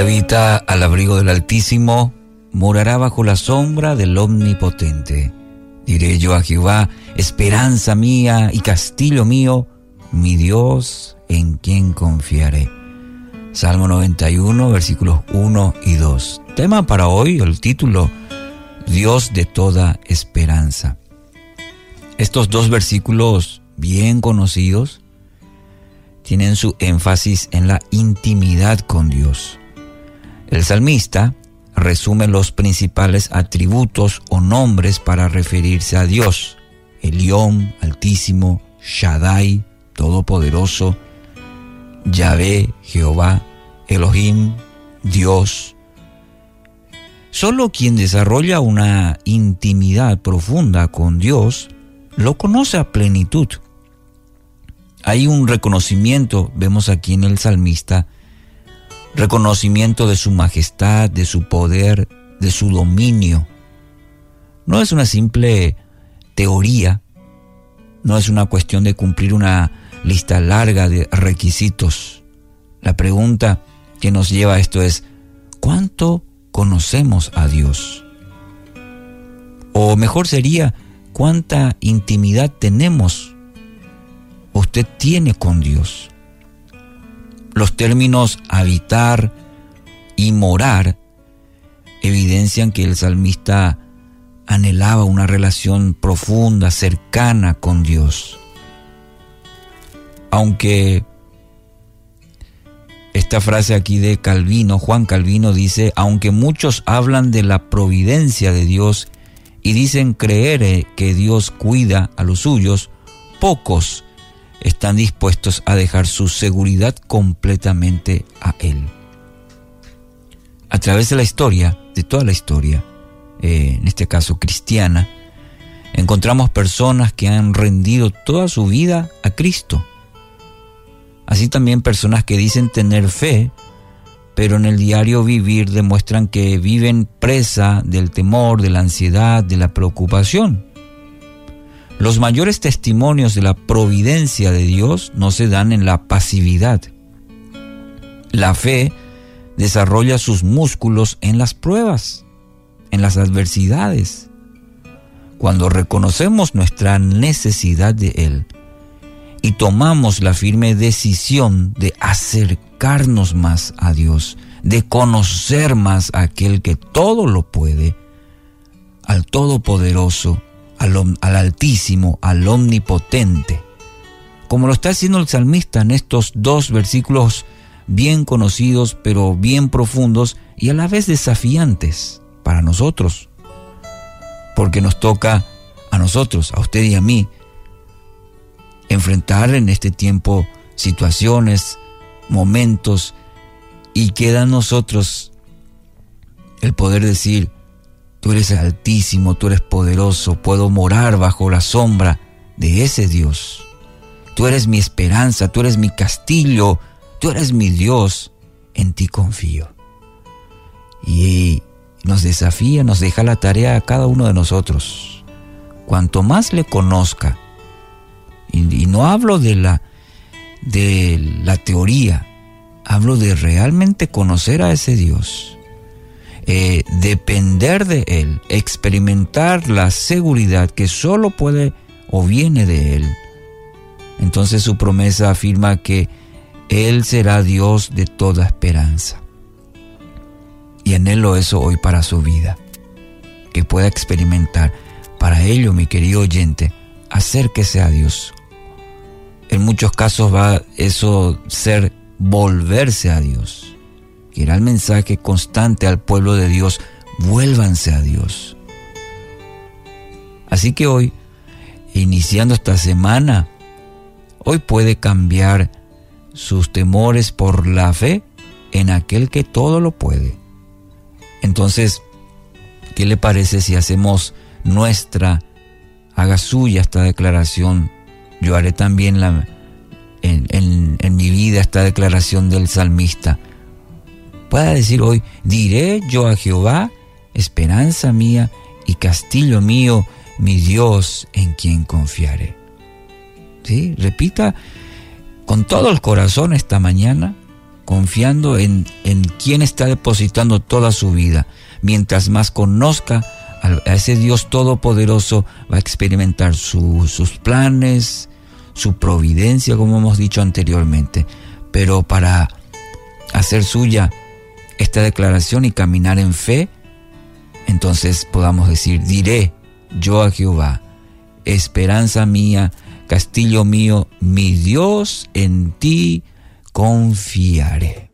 habita al abrigo del Altísimo morará bajo la sombra del Omnipotente. Diré yo a Jehová, esperanza mía y castillo mío, mi Dios en quien confiaré. Salmo 91, versículos 1 y 2. Tema para hoy, el título, Dios de toda esperanza. Estos dos versículos bien conocidos tienen su énfasis en la intimidad con Dios. El salmista resume los principales atributos o nombres para referirse a Dios. Elión, Altísimo, Shaddai, Todopoderoso, Yahvé, Jehová, Elohim, Dios. Solo quien desarrolla una intimidad profunda con Dios lo conoce a plenitud. Hay un reconocimiento, vemos aquí en el salmista, reconocimiento de su majestad, de su poder, de su dominio. No es una simple teoría, no es una cuestión de cumplir una lista larga de requisitos. La pregunta que nos lleva a esto es, ¿cuánto conocemos a Dios? O mejor sería, ¿cuánta intimidad tenemos? Usted tiene con Dios. Los términos habitar y morar evidencian que el salmista anhelaba una relación profunda, cercana con Dios. Aunque esta frase aquí de Calvino, Juan Calvino dice, aunque muchos hablan de la providencia de Dios y dicen creer eh, que Dios cuida a los suyos, pocos están dispuestos a dejar su seguridad completamente a Él. A través de la historia, de toda la historia, eh, en este caso cristiana, encontramos personas que han rendido toda su vida a Cristo. Así también personas que dicen tener fe, pero en el diario vivir demuestran que viven presa del temor, de la ansiedad, de la preocupación. Los mayores testimonios de la providencia de Dios no se dan en la pasividad. La fe desarrolla sus músculos en las pruebas, en las adversidades. Cuando reconocemos nuestra necesidad de Él y tomamos la firme decisión de acercarnos más a Dios, de conocer más a aquel que todo lo puede, al Todopoderoso, al, Altísimo, al Omnipotente, como lo está haciendo el salmista en estos dos versículos bien conocidos, pero bien profundos y a la vez desafiantes para nosotros, porque nos toca a nosotros, a usted y a mí, enfrentar en este tiempo situaciones, momentos, y queda a nosotros el poder decir, Tú eres altísimo, tú eres poderoso, puedo morar bajo la sombra de ese Dios. Tú eres mi esperanza, tú eres mi castillo, tú eres mi Dios, en ti confío. Y nos desafía, nos deja la tarea a cada uno de nosotros. Cuanto más le conozca, y, no hablo de la, de la teoría, hablo de realmente conocer a ese Dios eh, depender de Él, experimentar la seguridad que solo puede o viene de Él. Entonces su promesa afirma que Él será Dios de toda esperanza. Y anhelo eso hoy para su vida, que pueda experimentar. Para ello, mi querido oyente, acérquese a Dios. En muchos casos va eso ser volverse a Dios que el mensaje constante al pueblo de Dios, vuélvanse a Dios. Así que hoy, iniciando esta semana, hoy puede cambiar sus temores por la fe en aquel que todo lo puede. Entonces, ¿qué le parece si hacemos nuestra, haga suya esta declaración? Yo haré también la, en mi vida esta declaración del salmista pueda decir hoy, diré yo a Jehová, esperanza mía y castillo mío, mi Dios en quien confiaré. ¿Sí? Repita con todo el corazón esta mañana, confiando en, en quien está depositando toda su vida. Mientras más conozca a ese Dios todopoderoso, va a experimentar sus planes, su providencia, como hemos dicho anteriormente. Pero para hacer suya esta declaración y caminar en fe, entonces podamos decir, diré yo a Jehová, esperanza mía, castillo mío, mi Dios, en ti confiaré.